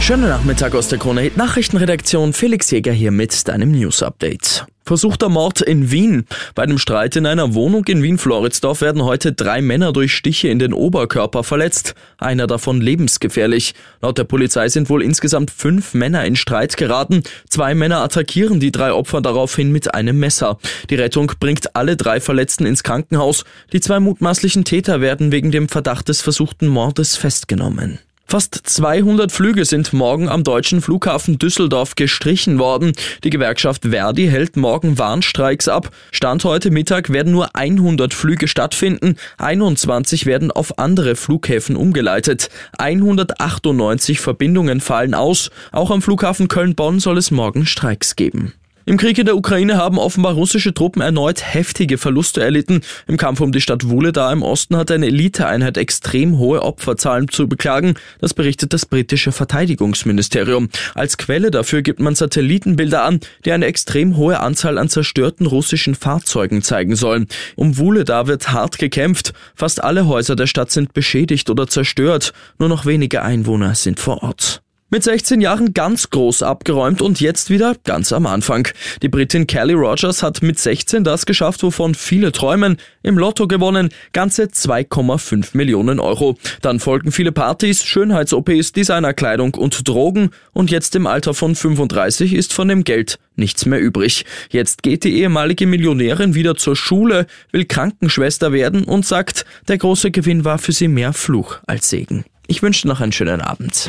Schönen Nachmittag aus der Krone Hit Nachrichtenredaktion. Felix Jäger hier mit deinem News Update. Versuchter Mord in Wien. Bei einem Streit in einer Wohnung in Wien-Floridsdorf werden heute drei Männer durch Stiche in den Oberkörper verletzt. Einer davon lebensgefährlich. Laut der Polizei sind wohl insgesamt fünf Männer in Streit geraten. Zwei Männer attackieren die drei Opfer daraufhin mit einem Messer. Die Rettung bringt alle drei Verletzten ins Krankenhaus. Die zwei mutmaßlichen Täter werden wegen dem Verdacht des versuchten Mordes festgenommen. Fast 200 Flüge sind morgen am deutschen Flughafen Düsseldorf gestrichen worden. Die Gewerkschaft Verdi hält morgen Warnstreiks ab. Stand heute Mittag werden nur 100 Flüge stattfinden. 21 werden auf andere Flughäfen umgeleitet. 198 Verbindungen fallen aus. Auch am Flughafen Köln-Bonn soll es morgen Streiks geben. Im Krieg in der Ukraine haben offenbar russische Truppen erneut heftige Verluste erlitten. Im Kampf um die Stadt Wuhledar im Osten hat eine Eliteeinheit extrem hohe Opferzahlen zu beklagen. Das berichtet das britische Verteidigungsministerium. Als Quelle dafür gibt man Satellitenbilder an, die eine extrem hohe Anzahl an zerstörten russischen Fahrzeugen zeigen sollen. Um Wuhledar wird hart gekämpft. Fast alle Häuser der Stadt sind beschädigt oder zerstört. Nur noch wenige Einwohner sind vor Ort. Mit 16 Jahren ganz groß abgeräumt und jetzt wieder ganz am Anfang. Die Britin Kelly Rogers hat mit 16 das geschafft, wovon viele träumen. Im Lotto gewonnen, ganze 2,5 Millionen Euro. Dann folgen viele Partys, Schönheits-OPs, Designerkleidung und Drogen. Und jetzt im Alter von 35 ist von dem Geld nichts mehr übrig. Jetzt geht die ehemalige Millionärin wieder zur Schule, will Krankenschwester werden und sagt, der große Gewinn war für sie mehr Fluch als Segen. Ich wünsche noch einen schönen Abend.